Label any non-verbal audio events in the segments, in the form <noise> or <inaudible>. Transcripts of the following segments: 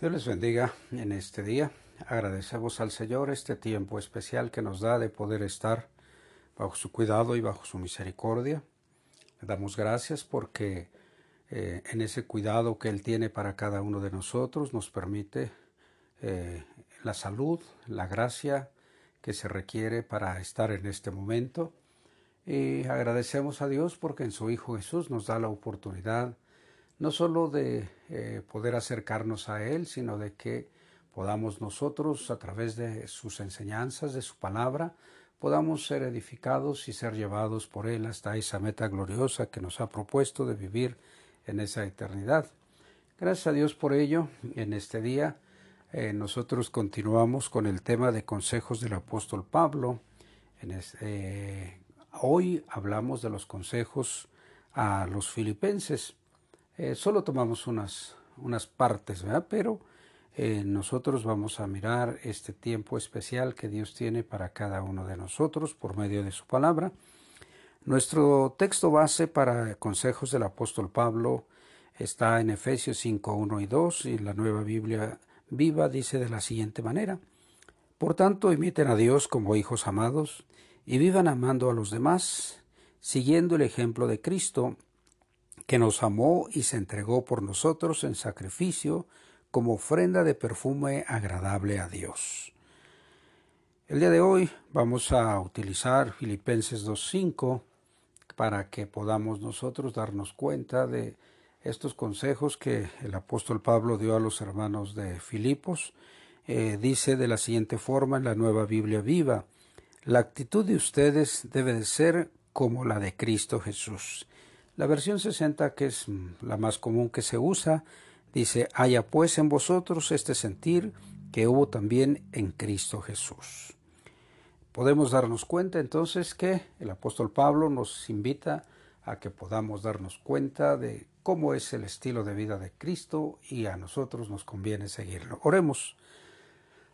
Dios les bendiga en este día. Agradecemos al Señor este tiempo especial que nos da de poder estar bajo su cuidado y bajo su misericordia. Damos gracias porque eh, en ese cuidado que Él tiene para cada uno de nosotros nos permite eh, la salud, la gracia que se requiere para estar en este momento. Y agradecemos a Dios porque en su Hijo Jesús nos da la oportunidad no solo de eh, poder acercarnos a Él, sino de que podamos nosotros, a través de sus enseñanzas, de su palabra, podamos ser edificados y ser llevados por Él hasta esa meta gloriosa que nos ha propuesto de vivir en esa eternidad. Gracias a Dios por ello, en este día eh, nosotros continuamos con el tema de consejos del apóstol Pablo. En eh, hoy hablamos de los consejos a los filipenses. Eh, solo tomamos unas, unas partes, ¿verdad? Pero eh, nosotros vamos a mirar este tiempo especial que Dios tiene para cada uno de nosotros por medio de su palabra. Nuestro texto base para consejos del apóstol Pablo está en Efesios 5, 1 y 2 y la nueva Biblia viva dice de la siguiente manera. Por tanto, imiten a Dios como hijos amados y vivan amando a los demás, siguiendo el ejemplo de Cristo, que nos amó y se entregó por nosotros en sacrificio como ofrenda de perfume agradable a Dios. El día de hoy vamos a utilizar Filipenses 2.5 para que podamos nosotros darnos cuenta de estos consejos que el apóstol Pablo dio a los hermanos de Filipos. Eh, dice de la siguiente forma en la nueva Biblia viva, la actitud de ustedes debe de ser como la de Cristo Jesús la versión 60, que es la más común que se usa, dice, haya pues en vosotros este sentir que hubo también en Cristo Jesús. Podemos darnos cuenta entonces que el apóstol Pablo nos invita a que podamos darnos cuenta de cómo es el estilo de vida de Cristo y a nosotros nos conviene seguirlo. Oremos.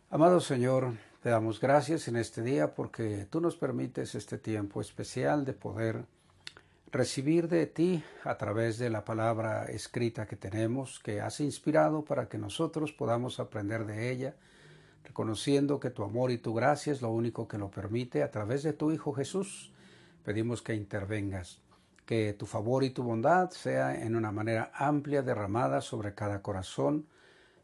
Amado Señor, te damos gracias en este día porque tú nos permites este tiempo especial de poder recibir de ti a través de la palabra escrita que tenemos, que has inspirado para que nosotros podamos aprender de ella, reconociendo que tu amor y tu gracia es lo único que lo permite a través de tu Hijo Jesús. Pedimos que intervengas, que tu favor y tu bondad sea en una manera amplia derramada sobre cada corazón.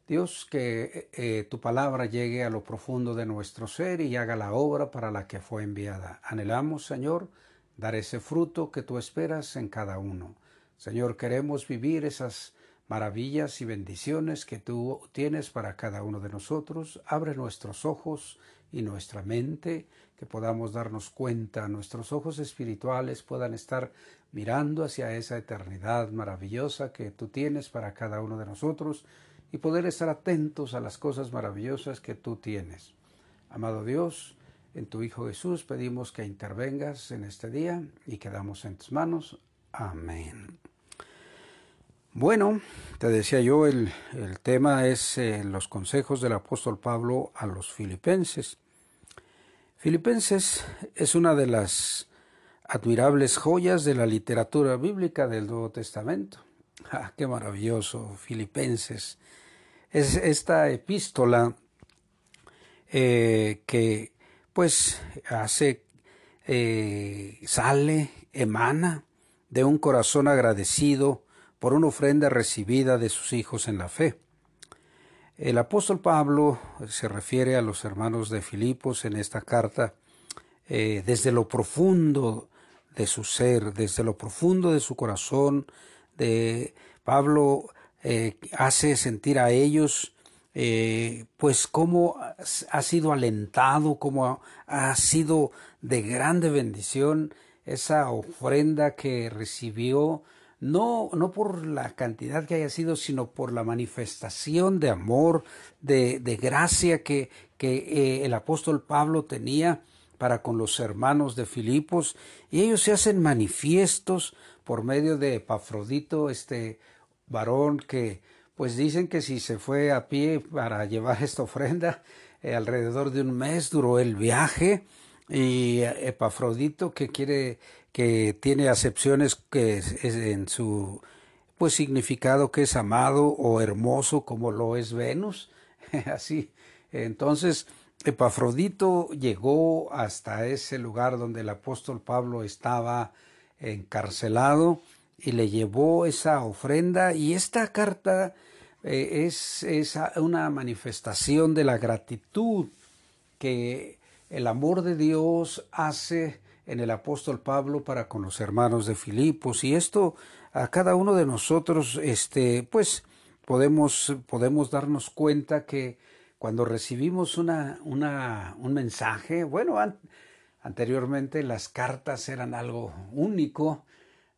Dios, que eh, eh, tu palabra llegue a lo profundo de nuestro ser y haga la obra para la que fue enviada. Anhelamos, Señor, dar ese fruto que tú esperas en cada uno. Señor, queremos vivir esas maravillas y bendiciones que tú tienes para cada uno de nosotros. Abre nuestros ojos y nuestra mente, que podamos darnos cuenta, nuestros ojos espirituales puedan estar mirando hacia esa eternidad maravillosa que tú tienes para cada uno de nosotros y poder estar atentos a las cosas maravillosas que tú tienes. Amado Dios, en tu Hijo Jesús pedimos que intervengas en este día y quedamos en tus manos. Amén. Bueno, te decía yo, el, tema es eh, los consejos del apóstol Pablo a los filipenses. Filipenses es una de las admirables joyas de la literatura bíblica del Nuevo Testamento. ¡Ah, qué maravilloso! Filipenses. Es esta epístola eh, que pues hace, eh, sale, emana de un corazón agradecido por una ofrenda recibida de sus hijos en la fe. El apóstol Pablo se refiere a los hermanos de Filipos en esta carta eh, desde lo profundo de su ser, desde lo profundo de su corazón, de Pablo eh, hace sentir a ellos eh, pues cómo ha sido alentado, cómo ha, sido de grande bendición esa ofrenda que recibió, no, no por la cantidad que haya sido, sino por la manifestación de amor, de, gracia que, que eh, el apóstol Pablo tenía para con los hermanos de Filipos, y ellos se hacen manifiestos por medio de Epafrodito, este varón que pues dicen que si se fue a pie para llevar esta ofrenda, eh, alrededor de un mes duró el viaje y Epafrodito que quiere que tiene acepciones que en su pues significado que es amado o hermoso como lo es Venus. <laughs> Así. Entonces, Epafrodito llegó hasta ese lugar donde el apóstol Pablo estaba encarcelado y le llevó esa ofrenda y esta carta eh, es, una manifestación de la gratitud que el amor de Dios hace en el apóstol Pablo para con los hermanos de Filipos. Y esto a cada uno de nosotros este pues podemos podemos darnos cuenta que cuando recibimos una, una un mensaje bueno anteriormente las cartas eran algo único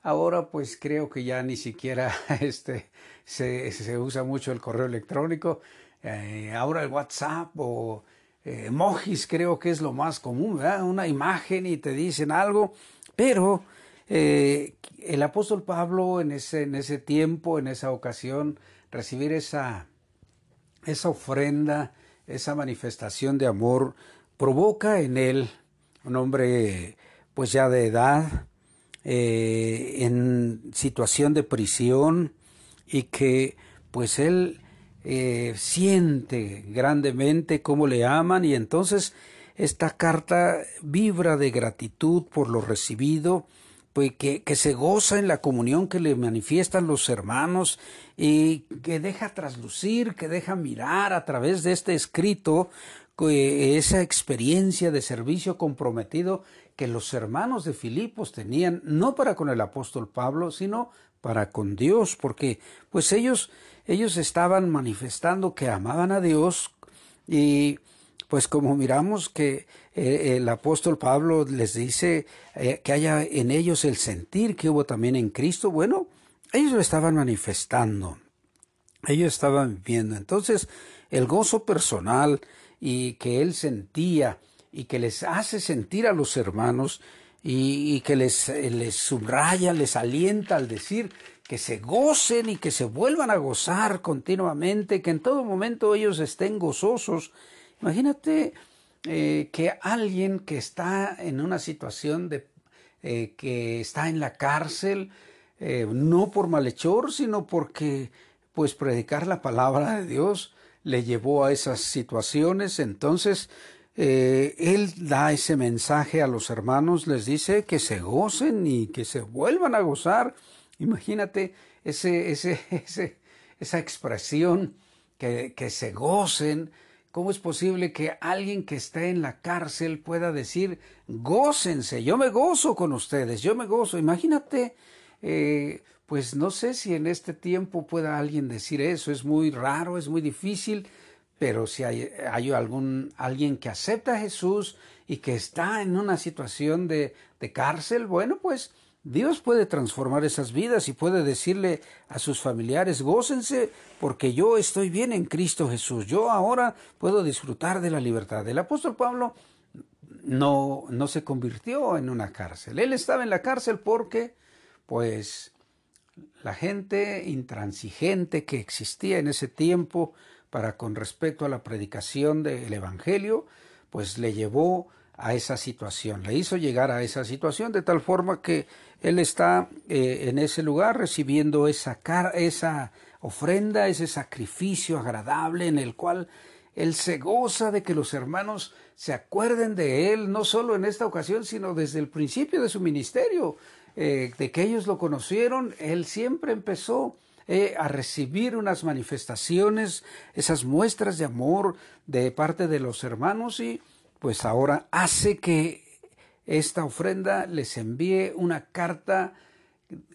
ahora pues creo que ya ni siquiera <laughs> este se, usa mucho el correo electrónico eh, ahora el WhatsApp o eh, emojis creo que es lo más común, ¿verdad? Una imagen y te dicen algo, pero eh, el apóstol Pablo en ese, en ese tiempo, en esa ocasión, recibir esa, esa ofrenda, esa manifestación de amor, provoca en él, un hombre pues ya de edad, eh, en situación de prisión, y que pues él eh, siente grandemente cómo le aman y entonces esta carta vibra de gratitud por lo recibido, pues que, que, se goza en la comunión que le manifiestan los hermanos y que deja traslucir, que deja mirar a través de este escrito esa experiencia de servicio comprometido que los hermanos de Filipos tenían, no para con el apóstol Pablo, sino para con Dios, porque pues ellos ellos estaban manifestando que amaban a Dios y pues como miramos que eh, el apóstol Pablo les dice eh, que haya en ellos el sentir que hubo también en Cristo, bueno, ellos lo estaban manifestando, ellos estaban viendo. Entonces, el gozo personal y que él sentía y que les hace sentir a los hermanos y, que les, les subraya, les alienta al decir que se gocen y que se vuelvan a gozar continuamente, que en todo momento ellos estén gozosos. Imagínate eh, que alguien que está en una situación de eh, que está en la cárcel, eh, no por malhechor, sino porque pues predicar la palabra de Dios le llevó a esas situaciones. Entonces, él da ese mensaje a los hermanos, les dice que se gocen y que se vuelvan a gozar Imagínate ese, ese, <laughs> ese, esa expresión que, que se gocen. ¿Cómo es posible que alguien que está en la cárcel pueda decir, gócense, yo me gozo con ustedes, yo me gozo? Imagínate, eh, pues no sé si en este tiempo pueda alguien decir eso, es muy raro, es muy difícil, pero si hay, hay algún, alguien que acepta a Jesús y que está en una situación de, de cárcel, bueno, pues Dios puede transformar esas vidas y puede decirle a sus familiares, gócense porque yo estoy bien en Cristo Jesús. Yo ahora puedo disfrutar de la libertad. El apóstol Pablo no, no se convirtió en una cárcel. Él estaba en la cárcel porque, pues, la gente intransigente que existía en ese tiempo para con respecto a la predicación del Evangelio, pues le llevó a esa situación, le hizo llegar a esa situación de tal forma que él está eh, en ese lugar recibiendo esa, esa ofrenda, ese sacrificio agradable en el cual él se goza de que los hermanos se acuerden de él, no solo en esta ocasión, sino desde el principio de su ministerio, eh, de que ellos lo conocieron, él siempre empezó eh, a recibir unas manifestaciones, esas muestras de amor de parte de los hermanos y pues ahora hace que esta ofrenda les envíe una carta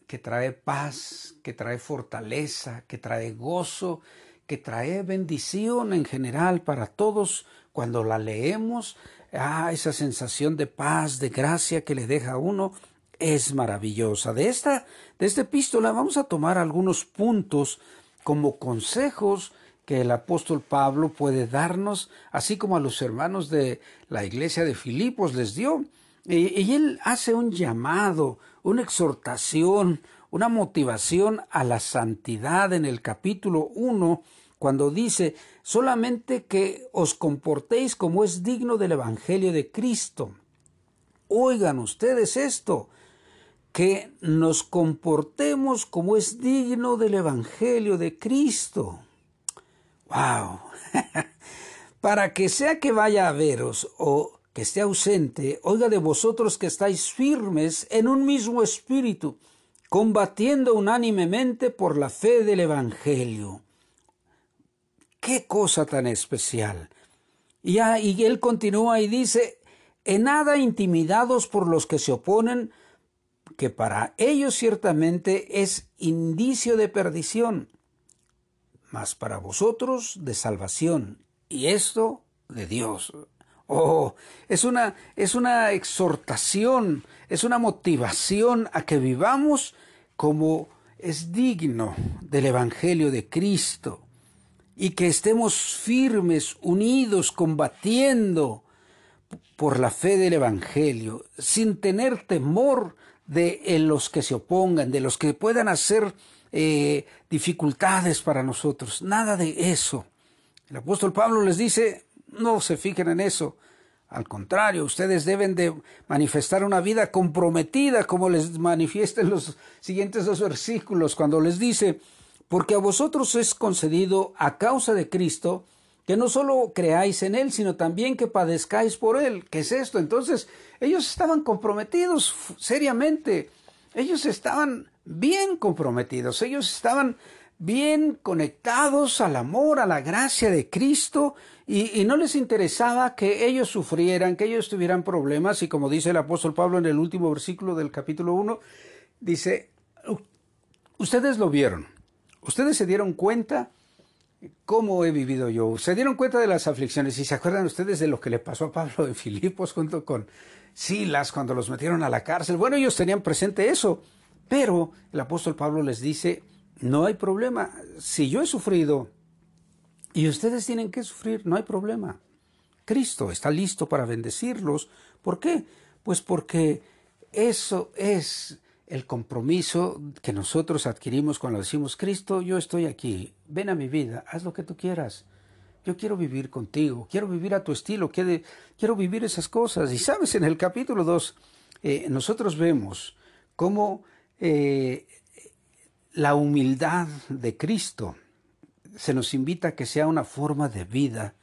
que trae paz, que trae fortaleza, que trae gozo, que trae bendición en general para todos. Cuando la leemos, ah, esa sensación de paz, de gracia que le deja a uno es maravillosa. De esta, de esta epístola vamos a tomar algunos puntos como consejos que el apóstol Pablo puede darnos, así como a los hermanos de la iglesia de Filipos les dio. Y, él hace un llamado, una exhortación, una motivación a la santidad en el capítulo 1, cuando dice, solamente que os comportéis como es digno del Evangelio de Cristo. Oigan ustedes esto, que nos comportemos como es digno del Evangelio de Cristo. ¡Wow! <laughs> Para que sea que vaya a veros o que esté ausente, oiga de vosotros que estáis firmes en un mismo espíritu, combatiendo unánimemente por la fe del Evangelio. ¡Qué cosa tan especial! Y, y él continúa y dice, en nada intimidados por los que se oponen, que para ellos ciertamente es indicio de perdición, mas para vosotros de salvación, y esto de Dios. Oh, es una, es una exhortación, es una motivación a que vivamos como es digno del Evangelio de Cristo y que estemos firmes, unidos, combatiendo por la fe del Evangelio, sin tener temor de los que se opongan, de los que puedan hacer eh, dificultades para nosotros. Nada de eso. El apóstol Pablo les dice, no se fijen en eso. Al contrario, ustedes deben de manifestar una vida comprometida, como les manifiesta en los siguientes dos versículos, cuando les dice, porque a vosotros es concedido a causa de Cristo, que no solo creáis en Él, sino también que padezcáis por Él. ¿Qué es esto? Entonces, ellos estaban comprometidos seriamente, ellos estaban bien comprometidos, ellos estaban bien conectados al amor, a la gracia de Cristo, y, no les interesaba que ellos sufrieran, que ellos tuvieran problemas, y como dice el apóstol Pablo en el último versículo del capítulo 1, dice, ustedes lo vieron, ustedes se dieron cuenta cómo he vivido yo. Se dieron cuenta de las aflicciones y se acuerdan ustedes de lo que le pasó a Pablo en Filipos junto con Silas cuando los metieron a la cárcel. Bueno, ellos tenían presente eso, pero el apóstol Pablo les dice, no hay problema. Si yo he sufrido y ustedes tienen que sufrir, no hay problema. Cristo está listo para bendecirlos. ¿Por qué? Pues porque eso es el compromiso que nosotros adquirimos cuando decimos, Cristo, yo estoy aquí, ven a mi vida, haz lo que tú quieras. Yo quiero vivir contigo, quiero vivir a tu estilo, quiero, vivir esas cosas. Y sabes, en el capítulo 2, eh, nosotros vemos cómo eh, la humildad de Cristo se nos invita a que sea una forma de vida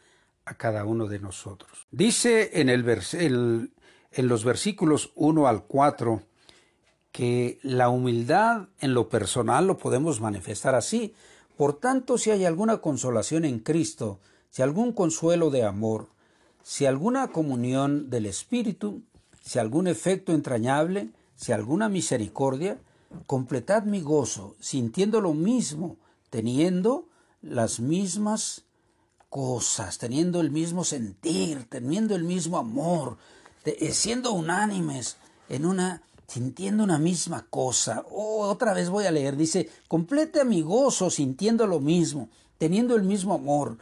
a cada uno de nosotros. Dice en, el, el en los versículos 1 al 4, que la humildad en lo personal lo podemos manifestar así. Por tanto, si hay alguna consolación en Cristo, si algún consuelo de amor, si alguna comunión del Espíritu, si algún efecto entrañable, si alguna misericordia, completad mi gozo, sintiendo lo mismo, teniendo las mismas cosas, teniendo el mismo sentir, teniendo el mismo amor, siendo unánimes en una sintiendo una misma cosa. Oh, otra vez voy a leer, dice, complete mi gozo sintiendo lo mismo, teniendo el mismo amor,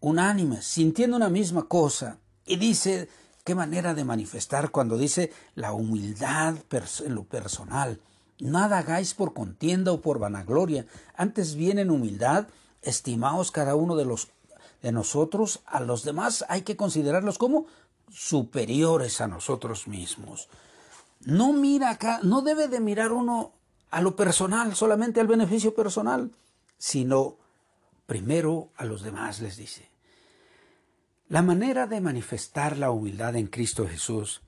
unánime, sintiendo una misma cosa. Y dice, qué manera de manifestar cuando dice la humildad en lo personal. Nada hagáis por contienda o por vanagloria, antes bien en humildad, estimaos cada uno de los de nosotros, a los demás hay que considerarlos como superiores a nosotros mismos no mira acá, no debe de mirar uno a lo personal, solamente al beneficio personal, sino primero a los demás, les dice. La manera de manifestar la humildad en Cristo Jesús,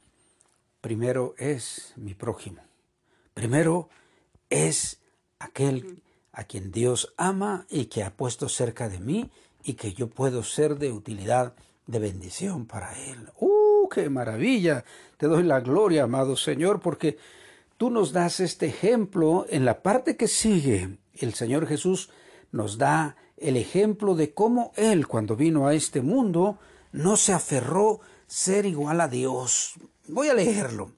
primero es mi prójimo. Primero es aquel a quien Dios ama y que ha puesto cerca de mí y que yo puedo ser de utilidad, de bendición para él. ¡Uh! Qué maravilla. Te doy la gloria, amado Señor, porque tú nos das este ejemplo. En la parte que sigue, el Señor Jesús nos da el ejemplo de cómo Él, cuando vino a este mundo, no se aferró ser igual a Dios. Voy a leerlo.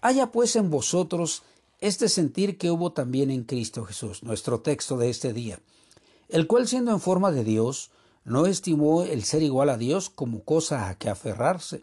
Haya pues en vosotros este sentir que hubo también en Cristo Jesús, nuestro texto de este día, el cual siendo en forma de Dios, no estimó el ser igual a Dios como cosa a que aferrarse,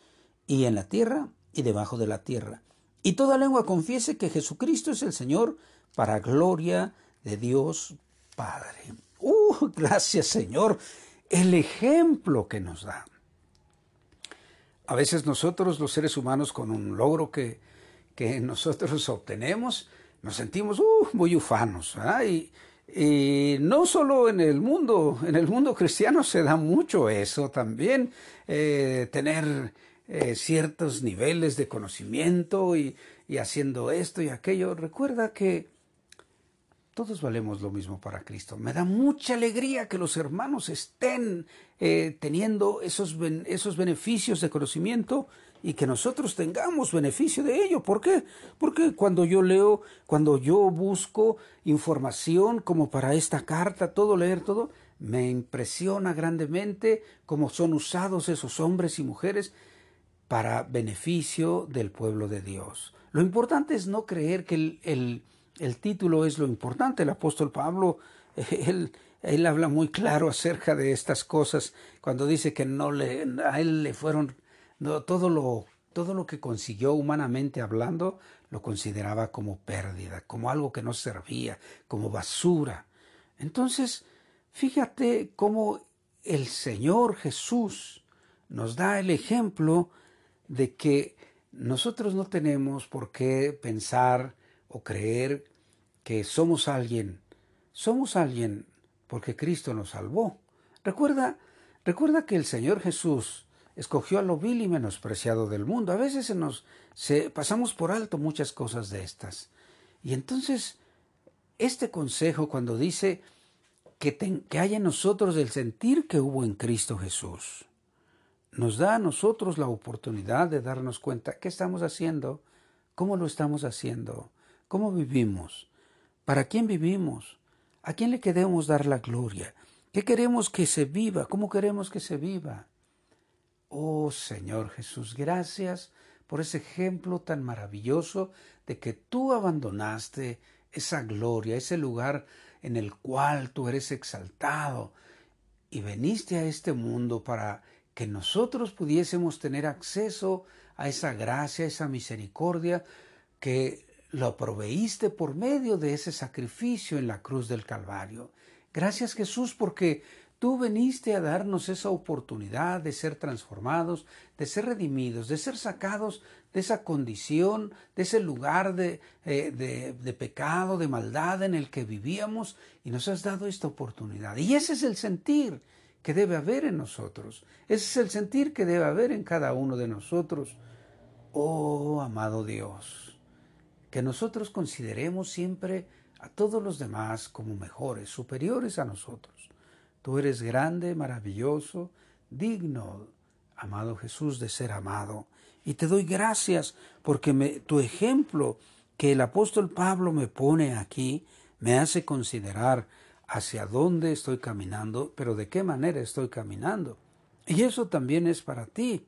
y en la tierra y debajo de la tierra. Y toda lengua confiese que Jesucristo es el Señor para gloria de Dios Padre. ¡Uh! <laughs> Gracias Señor. El ejemplo que nos da. A veces nosotros los seres humanos con un logro que, que <laughs> nosotros obtenemos, nos sentimos uh, muy ufanos. Y, y, no solo en el mundo, en el mundo cristiano se da mucho eso también, eh, tener eh, ciertos niveles de conocimiento y, y haciendo esto y aquello. Recuerda que todos valemos lo mismo para Cristo. Me da mucha alegría que los hermanos estén eh, teniendo esos, esos beneficios de conocimiento y que nosotros tengamos beneficio de ello. ¿Por qué? Porque cuando yo leo, cuando yo busco información como para esta carta, todo leer todo, me impresiona grandemente cómo son usados esos hombres y mujeres para beneficio del pueblo de Dios. Lo importante es no creer que el el título es lo importante. El apóstol Pablo, <laughs> él, él habla muy claro acerca de estas cosas cuando dice que no le, a él le fueron no, todo lo todo lo que consiguió humanamente hablando lo consideraba como pérdida, como algo que no servía, como basura. Entonces, fíjate cómo el Señor Jesús nos da el ejemplo de que nosotros no tenemos por qué pensar o creer que somos alguien, somos alguien porque Cristo nos salvó. Recuerda, recuerda que el Señor Jesús escogió a lo vil y menospreciado del mundo. A veces se nos se, pasamos por alto muchas cosas de estas. Y entonces, este consejo cuando dice que, que haya en nosotros el sentir que hubo en Cristo Jesús, nos da a nosotros la oportunidad de darnos cuenta qué estamos haciendo, cómo lo estamos haciendo, cómo vivimos, para quién vivimos, a quién le queremos dar la gloria, qué queremos que se viva, cómo queremos que se viva. Oh Señor Jesús, gracias por ese ejemplo tan maravilloso de que tú abandonaste esa gloria, ese lugar en el cual tú eres exaltado y veniste a este mundo para que nosotros pudiésemos tener acceso a esa gracia, esa misericordia que lo proveíste por medio de ese sacrificio en la cruz del Calvario. Gracias Jesús porque tú veniste a darnos esa oportunidad de ser transformados, de ser redimidos, de ser sacados de esa condición, de ese lugar de, eh, de, de pecado, de maldad en el que vivíamos y nos has dado esta oportunidad. Y ese es el sentir que debe haber en nosotros. Ese es el sentir que debe haber en cada uno de nosotros. Oh, amado Dios que nosotros consideremos siempre a todos los demás como mejores, superiores a nosotros. Tú eres grande, maravilloso, digno, amado Jesús, de ser amado. Y te doy gracias porque tu ejemplo que el apóstol Pablo me pone aquí me hace considerar hacia dónde estoy caminando, pero de qué manera estoy caminando. Y eso también es para ti.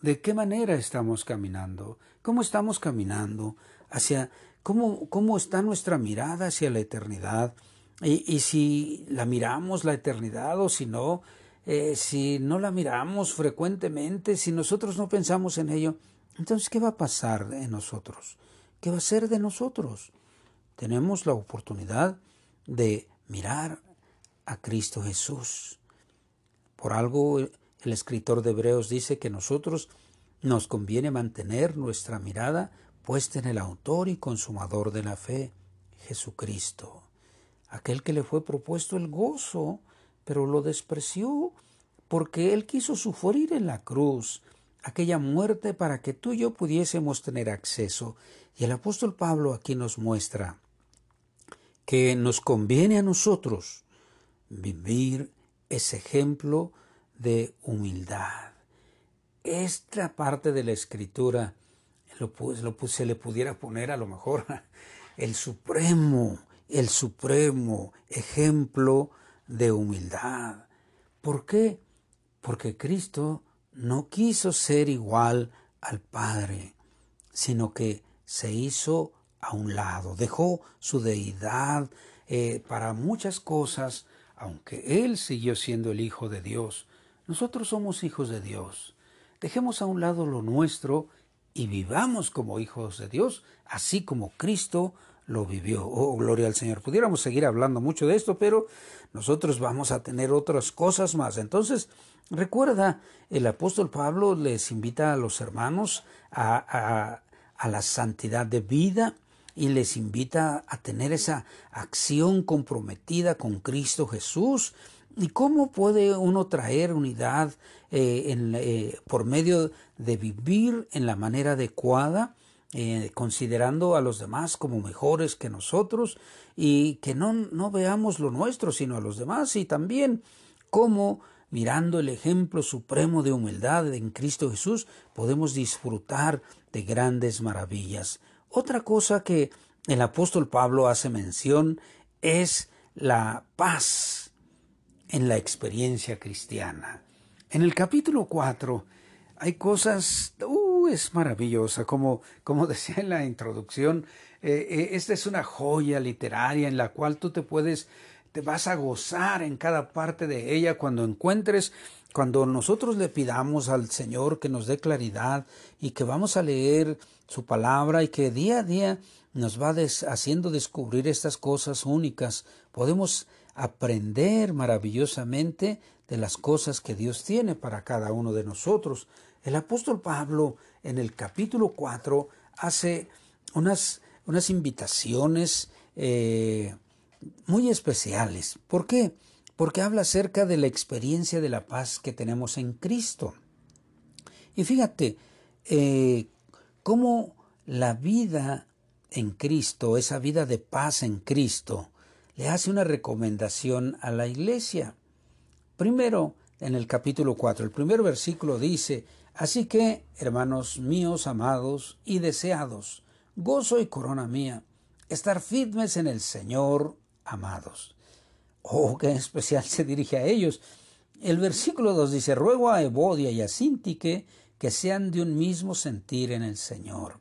¿De qué manera estamos caminando? ¿Cómo estamos caminando? Hacia cómo, cómo está nuestra mirada hacia la eternidad. Y, si la miramos la eternidad o si no, eh, si no la miramos frecuentemente, si nosotros no pensamos en ello, entonces ¿qué va a pasar en nosotros? ¿Qué va a ser de nosotros? Tenemos la oportunidad de mirar a Cristo Jesús. Por algo el escritor de Hebreos dice que nosotros nos conviene mantener nuestra mirada puesta en el autor y consumador de la fe, Jesucristo, aquel que le fue propuesto el gozo, pero lo despreció porque él quiso sufrir en la cruz aquella muerte para que tú y yo pudiésemos tener acceso. Y el apóstol Pablo aquí nos muestra que nos conviene a nosotros vivir ese ejemplo de humildad. Esta parte de la escritura lo, se le pudiera poner a lo mejor <laughs> el supremo, el supremo ejemplo de humildad. ¿Por qué? Porque Cristo no quiso ser igual al Padre. sino que se hizo a un lado, dejó su deidad eh, para muchas cosas, aunque Él siguió siendo el Hijo de Dios. Nosotros somos hijos de Dios. Dejemos a un lado lo nuestro y vivamos como hijos de Dios, así como Cristo lo vivió. Oh, gloria al Señor. Pudiéramos seguir hablando mucho de esto, pero nosotros vamos a tener otras cosas más. Entonces, recuerda, el apóstol Pablo les invita a los hermanos a, a la santidad de vida y les invita a tener esa acción comprometida con Cristo Jesús. ¿Y cómo puede uno traer unidad eh, eh, por medio de vivir en la manera adecuada? Eh, considerando a los demás como mejores que nosotros y que no, no veamos lo nuestro sino a los demás y también cómo mirando el ejemplo supremo de humildad en Cristo Jesús podemos disfrutar de grandes maravillas. Otra cosa que el apóstol Pablo hace mención es la paz en la experiencia cristiana. En el capítulo 4 hay cosas, uh, es maravillosa, como, como <laughs> decía en la introducción, eh, eh, esta es una joya literaria en la cual tú te puedes, te vas a gozar en cada parte de ella cuando encuentres, cuando nosotros le pidamos al Señor que nos dé claridad y que vamos a leer su palabra y que día a día nos va haciendo descubrir estas cosas únicas, podemos aprender maravillosamente de las cosas que Dios tiene para cada uno de nosotros. El apóstol Pablo en el capítulo 4 hace unas, unas invitaciones eh, muy especiales. ¿Por qué? Porque habla acerca de la experiencia de la paz que tenemos en Cristo. Y fíjate, eh, cómo la vida en Cristo, esa vida de paz en Cristo, le hace una recomendación a la iglesia. Primero, en el capítulo 4, el primer versículo dice, Así que, hermanos míos amados y deseados, gozo y corona mía, estar firmes en el Señor, amados. Oh, qué especial se dirige a ellos. El versículo 2 dice, ruego a Evodia y a Sintique que sean de un mismo sentir en el Señor.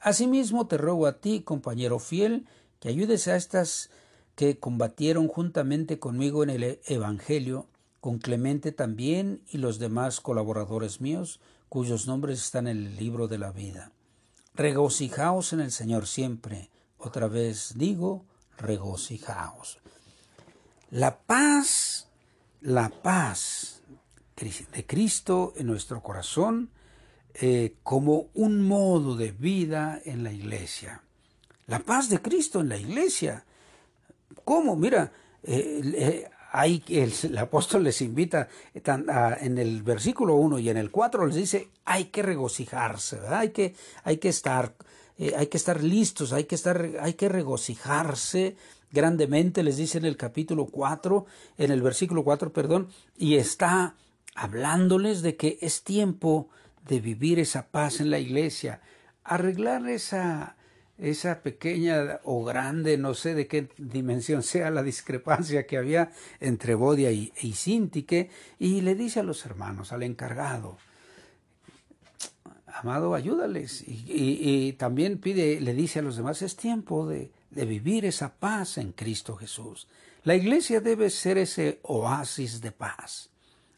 Asimismo te ruego a ti, compañero fiel, que ayudes a estas que combatieron juntamente conmigo en el Evangelio, con Clemente también y los demás colaboradores míos, cuyos nombres están en el libro de la vida. Regocijaos en el Señor siempre. Otra vez digo, regocijaos. La paz, la paz de Cristo en nuestro corazón eh, como un modo de vida en la iglesia. La paz de Cristo en la iglesia. ¿Cómo? Mira, eh, eh, hay, el, el, apóstol les invita en el versículo 1 y en el 4 les dice hay que regocijarse, hay que, hay que estar, hay que estar listos, hay que estar, hay que regocijarse grandemente, les dice en el capítulo 4, en el versículo 4, perdón, y está hablándoles de que es tiempo de vivir esa paz en la iglesia, arreglar esa, esa pequeña o grande, no sé de qué dimensión sea la discrepancia que había entre Bodia y, y y le dice a los hermanos, al encargado, amado, ayúdales. Y, y, también pide, le dice a los demás, es tiempo de, de vivir esa paz en Cristo Jesús. La iglesia debe ser ese oasis de paz.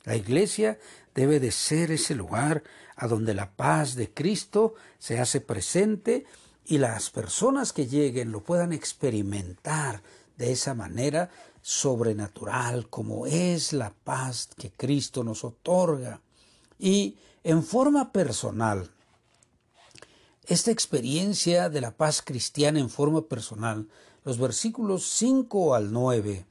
La iglesia debe de ser ese lugar a donde la paz de Cristo se hace presente y las personas que lleguen lo puedan experimentar de esa manera sobrenatural como es la paz que Cristo nos otorga. Y en forma personal, esta experiencia de la paz cristiana en forma personal, los versículos 5 al 9,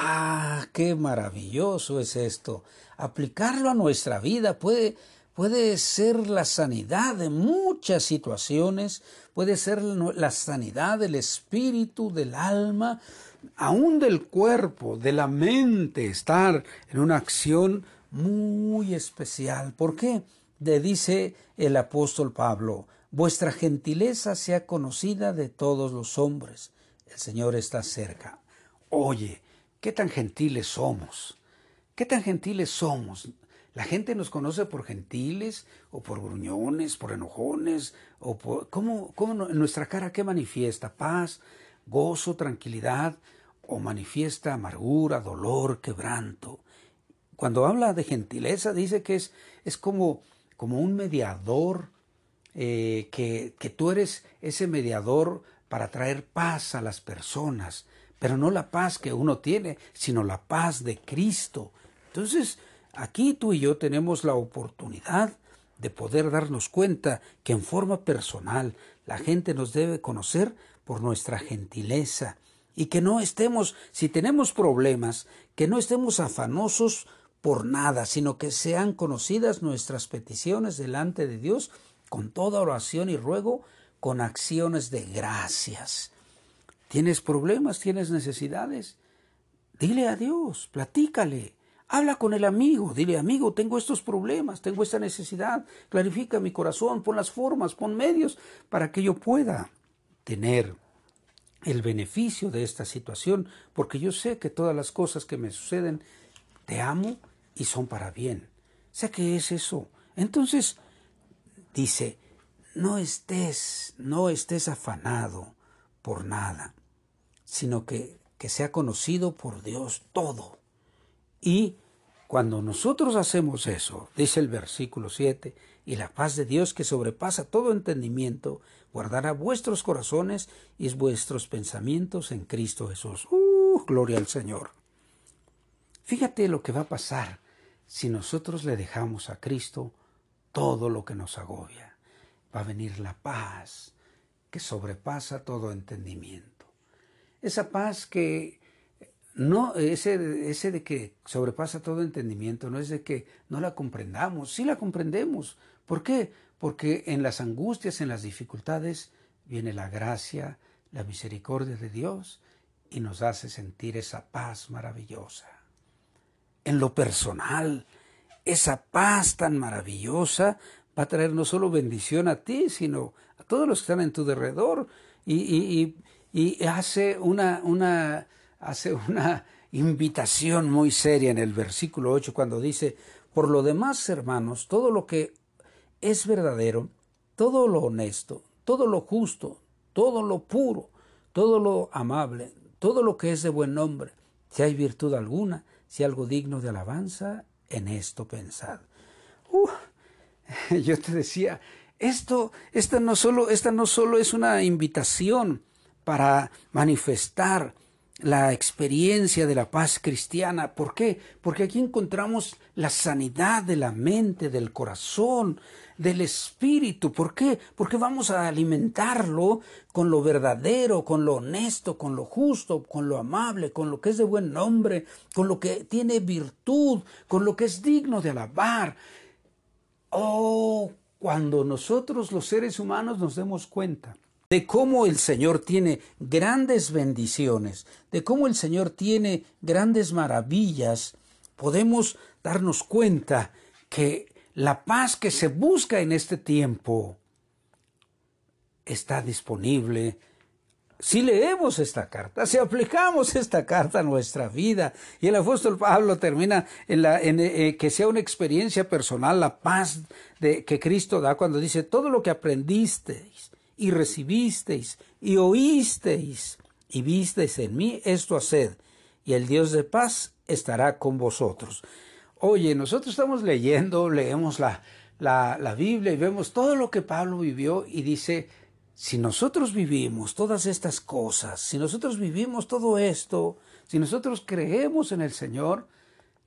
Ah, qué maravilloso es esto. Aplicarlo a nuestra vida puede, puede ser la sanidad de muchas situaciones, puede ser la sanidad del espíritu, del alma, aún del cuerpo, de la mente, estar en una acción muy especial. ¿Por qué? Le dice el apóstol Pablo, vuestra gentileza sea conocida de todos los hombres. El Señor está cerca. Oye, ¿Qué tan gentiles somos? ¿Qué tan gentiles somos? La gente nos conoce por gentiles o por gruñones, por enojones, o por... ¿Cómo, cómo en nuestra cara qué manifiesta? Paz, gozo, tranquilidad, o manifiesta amargura, dolor, quebranto. Cuando habla de gentileza dice que es, es como, como un mediador, eh, que, que tú eres ese mediador para traer paz a las personas, pero no la paz que uno tiene, sino la paz de Cristo. Entonces, aquí tú y yo tenemos la oportunidad de poder darnos cuenta que en forma personal la gente nos debe conocer por nuestra gentileza y que no estemos, si tenemos problemas, que no estemos afanosos por nada, sino que sean conocidas nuestras peticiones delante de Dios con toda oración y ruego, con acciones de gracias. ¿Tienes problemas? ¿Tienes necesidades? Dile a Dios, platícale. Habla con el amigo, dile amigo, tengo estos problemas, tengo esta necesidad, clarifica mi corazón, pon las formas, pon medios para que yo pueda tener el beneficio de esta situación, porque yo sé que todas las cosas que me suceden, te amo y son para bien. Sé que es eso. Entonces, dice, no estés, no estés afanado por nada, sino que, que sea conocido por Dios todo. Y cuando nosotros hacemos eso, dice el versículo 7, y la paz de Dios que sobrepasa todo entendimiento, guardará vuestros corazones y vuestros pensamientos en Cristo Jesús. ¡Uh! Gloria al Señor. Fíjate lo que va a pasar si nosotros le dejamos a Cristo todo lo que nos agobia. Va a venir la paz que sobrepasa todo entendimiento. Esa paz que no, ese, ese de que sobrepasa todo entendimiento, no es de que no la comprendamos, sí la comprendemos. ¿Por qué? Porque en las angustias, en las dificultades, viene la gracia, la misericordia de Dios y nos hace sentir esa paz maravillosa. En lo personal, esa paz tan maravillosa va a traer no solo bendición a ti, sino a todos los que están en tu derredor. Y, y hace una, una hace una invitación muy seria en el versículo 8 cuando dice, por lo demás, hermanos, todo lo que es verdadero, todo lo honesto, todo lo justo, todo lo puro, todo lo amable, todo lo que es de buen nombre, si hay virtud alguna, si algo digno de alabanza, en esto pensad. Uh, <laughs> yo te decía, esto, esta no solo, esta no solo es una invitación para manifestar la experiencia de la paz cristiana. ¿Por qué? Porque aquí encontramos la sanidad de la mente, del corazón, del espíritu. ¿Por qué? Porque vamos a alimentarlo con lo verdadero, con lo honesto, con lo justo, con lo amable, con lo que es de buen nombre, con lo que tiene virtud, con lo que es digno de alabar. Oh, cuando nosotros los seres humanos nos demos cuenta de cómo el Señor tiene grandes bendiciones, de cómo el Señor tiene grandes maravillas, podemos darnos cuenta que la paz que se busca en este tiempo está disponible. Si leemos esta carta, si aplicamos esta carta a nuestra vida, y el apóstol Pablo termina en, en eh, que sea una experiencia personal, la paz de, que Cristo da cuando dice, todo lo que aprendisteis y recibisteis y oísteis y visteis en mí, esto haced, y el Dios de paz estará con vosotros. Oye, nosotros estamos leyendo, leemos la, la, la Biblia y vemos todo lo que Pablo vivió y dice, si nosotros vivimos todas estas cosas, si nosotros vivimos todo esto, si nosotros creemos en el Señor,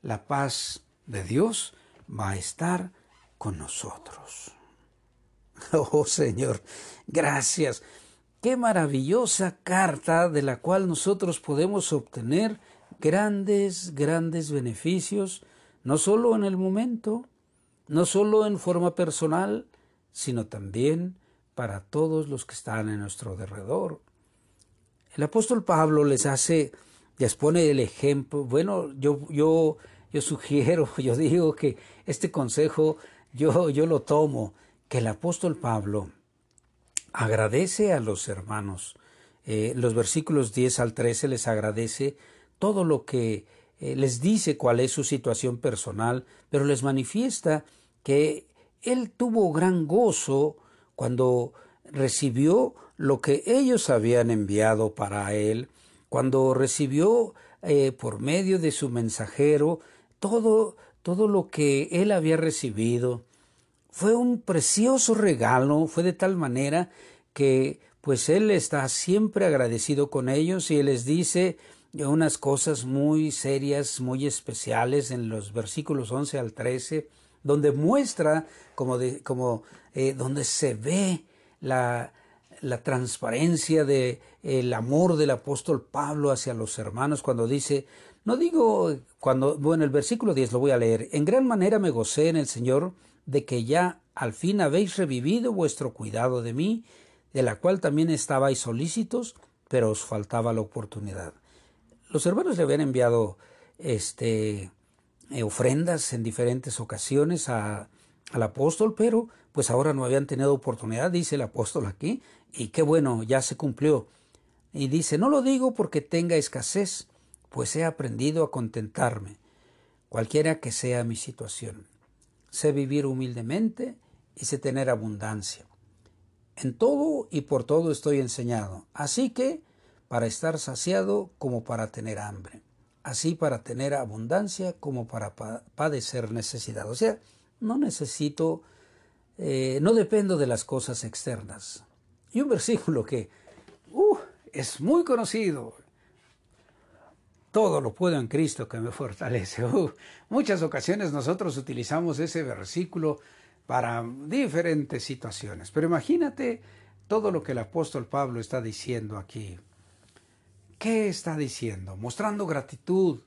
la paz de Dios va a estar con nosotros. <laughs> Oh Señor, gracias. Qué maravillosa carta de la cual nosotros podemos obtener grandes, grandes beneficios, no solo en el momento, no solo en forma personal, sino también para todos los que están en nuestro derredor. El apóstol Pablo les hace, les pone el ejemplo. Bueno, yo, yo, yo sugiero, <laughs> yo digo que este consejo yo, yo lo tomo, que el apóstol Pablo agradece a los hermanos. Eh, los versículos 10 al 13 les agradece todo lo que eh, les dice cuál es su situación personal, pero les manifiesta que él tuvo gran gozo cuando recibió lo que ellos habían enviado para él, cuando recibió eh, por medio de su mensajero todo, todo lo que él había recibido. Fue un precioso regalo, fue de tal manera que pues él está siempre agradecido con ellos y les dice unas cosas muy serias, muy especiales en los versículos 11 al 13, donde muestra como, de, como eh, donde se ve la, la transparencia de el amor del apóstol Pablo hacia los hermanos cuando dice no digo cuando bueno el versículo 10 lo voy a leer en gran manera me gocé en el Señor de que ya al fin habéis revivido vuestro cuidado de mí de la cual también estabais solícitos pero os faltaba la oportunidad los hermanos le habían enviado este eh, ofrendas en diferentes ocasiones al apóstol pero pues ahora no habían tenido oportunidad, dice el apóstol aquí, y qué bueno, ya se cumplió. Y dice, no lo digo porque tenga escasez, pues he aprendido a contentarme, cualquiera que sea mi situación. Sé vivir humildemente y sé tener abundancia. En todo y por todo estoy enseñado, así que para estar saciado como para tener hambre, así para tener abundancia como para padecer necesidad. O sea, no necesito eh, no dependo de las cosas externas. Y un <laughs> versículo que uh, es muy conocido. Todo lo puedo en Cristo que me fortalece. <laughs> Muchas ocasiones nosotros utilizamos ese versículo para diferentes situaciones. Pero imagínate todo lo que el apóstol Pablo está diciendo aquí. ¿Qué está diciendo? Mostrando gratitud,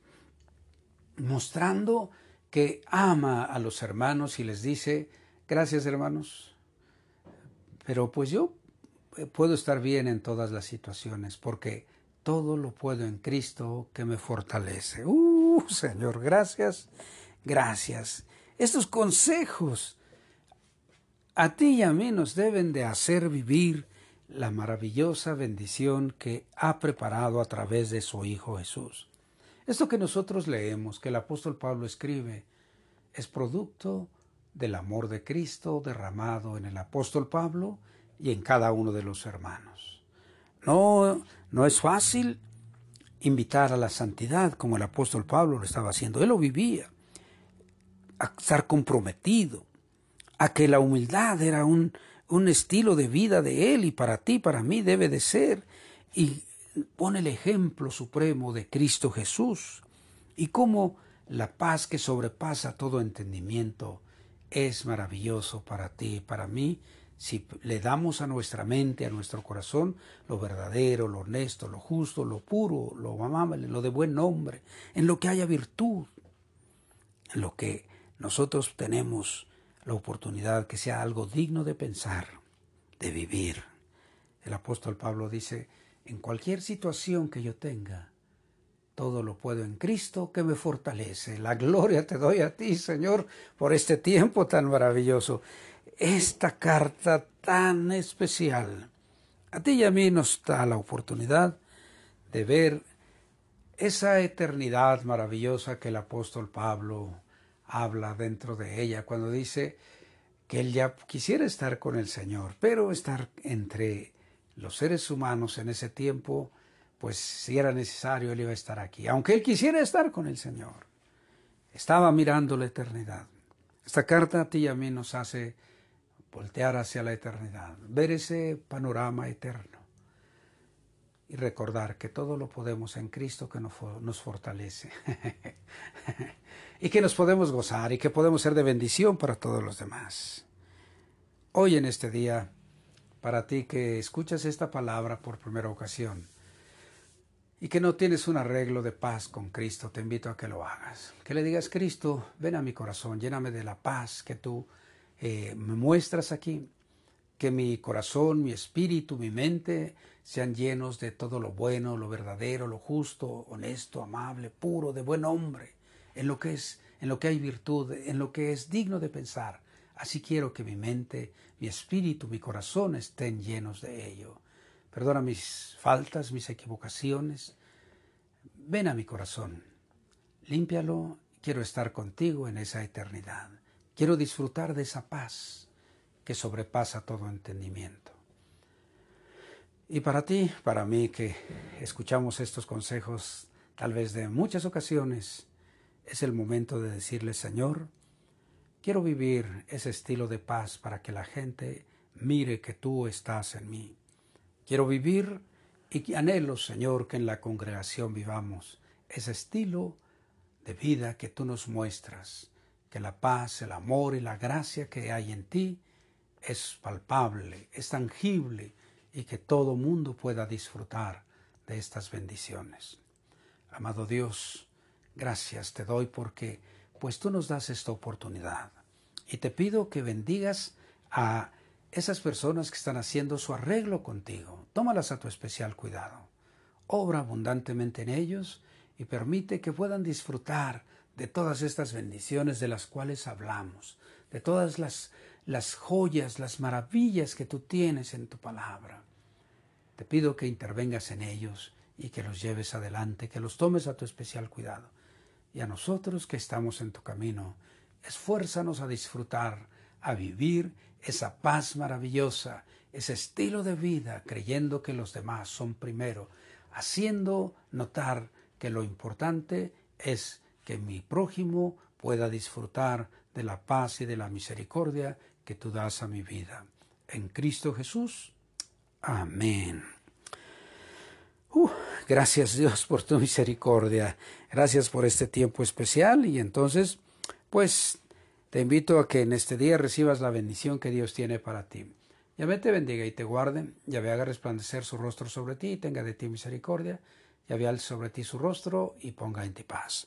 mostrando que ama a los hermanos y les dice, Gracias hermanos. Pero pues yo puedo estar bien en todas las situaciones porque todo lo puedo en Cristo que me fortalece. Uh, Señor, gracias, gracias. Estos consejos a ti y a mí nos deben de hacer vivir la maravillosa bendición que ha preparado a través de su Hijo Jesús. Esto que nosotros leemos, que el apóstol Pablo escribe, es producto del amor de Cristo derramado en el apóstol Pablo y en cada uno de los hermanos. No, no es fácil invitar a la santidad como el apóstol Pablo lo estaba haciendo. Él lo vivía, a estar comprometido, a que la humildad era un, un estilo de vida de él y para ti, para mí debe de ser. Y pone el ejemplo supremo de Cristo Jesús y cómo la paz que sobrepasa todo entendimiento es maravilloso para ti y para mí si le damos a nuestra mente, a nuestro corazón, lo verdadero, lo honesto, lo justo, lo puro, lo amable, lo de buen nombre, en lo que haya virtud, en lo que nosotros tenemos la oportunidad que sea algo digno de pensar, de vivir. El apóstol Pablo dice, en cualquier situación que yo tenga, todo lo puedo en Cristo que me fortalece. La gloria te doy a ti, Señor, por este tiempo tan maravilloso. Esta carta tan especial. A ti y a mí nos da la oportunidad de ver esa eternidad maravillosa que el apóstol Pablo habla dentro de ella cuando dice que él ya quisiera estar con el Señor, pero estar entre los seres humanos en ese tiempo pues si era necesario, él iba a estar aquí, aunque él quisiera estar con el Señor. Estaba mirando la eternidad. Esta carta a ti y a mí nos hace voltear hacia la eternidad, ver ese panorama eterno y recordar que todo lo podemos en Cristo que nos fortalece <laughs> y que nos podemos gozar y que podemos ser de bendición para todos los demás. Hoy en este día, para ti que escuchas esta palabra por primera ocasión, y que no tienes un arreglo de paz con Cristo, te invito a que lo hagas. Que le digas, Cristo, ven a mi corazón, lléname de la paz que tú eh, me muestras aquí. Que mi corazón, mi espíritu, mi mente sean llenos de todo lo bueno, lo verdadero, lo justo, honesto, amable, puro, de buen hombre, en lo que es, en lo que hay virtud, en lo que es digno de pensar. Así quiero que mi mente, mi espíritu, mi corazón estén llenos de ello. Perdona mis faltas, mis equivocaciones. Ven a mi corazón. límpialo, quiero estar contigo en esa eternidad. Quiero disfrutar de esa paz que sobrepasa todo entendimiento. Y para ti, para mí que escuchamos estos consejos tal vez de muchas ocasiones, es el momento de decirle, Señor, quiero vivir ese estilo de paz para que la gente mire que tú estás en mí. Quiero vivir y anhelo, Señor, que en la congregación vivamos ese estilo de vida que tú nos muestras, que la paz, el amor y la gracia que hay en ti es palpable, es tangible y que todo mundo pueda disfrutar de estas bendiciones. Amado Dios, gracias te doy porque pues tú nos das esta oportunidad y te pido que bendigas a esas personas que están haciendo su arreglo contigo. Tómalas a tu especial cuidado. Obra abundantemente en ellos y permite que puedan disfrutar de todas estas bendiciones de las cuales hablamos, de todas las, las joyas, las maravillas que tú tienes en tu palabra. Te pido que intervengas en ellos y que los lleves adelante, que los tomes a tu especial cuidado. Y a nosotros que estamos en tu camino, esfuérzanos a disfrutar, a vivir esa paz maravillosa, ese estilo de vida, creyendo que los demás son primero, haciendo notar que lo importante es que mi prójimo pueda disfrutar de la paz y de la misericordia que tú das a mi vida. En Cristo Jesús. Amén. Uh, gracias Dios por tu misericordia. Gracias por este tiempo especial y entonces, pues, te invito a que en este día recibas la bendición que Dios tiene para ti. Yahvé te bendiga y te guarde, Yahvé haga resplandecer su rostro sobre ti y tenga de ti misericordia y sobre ti su rostro y ponga en ti paz.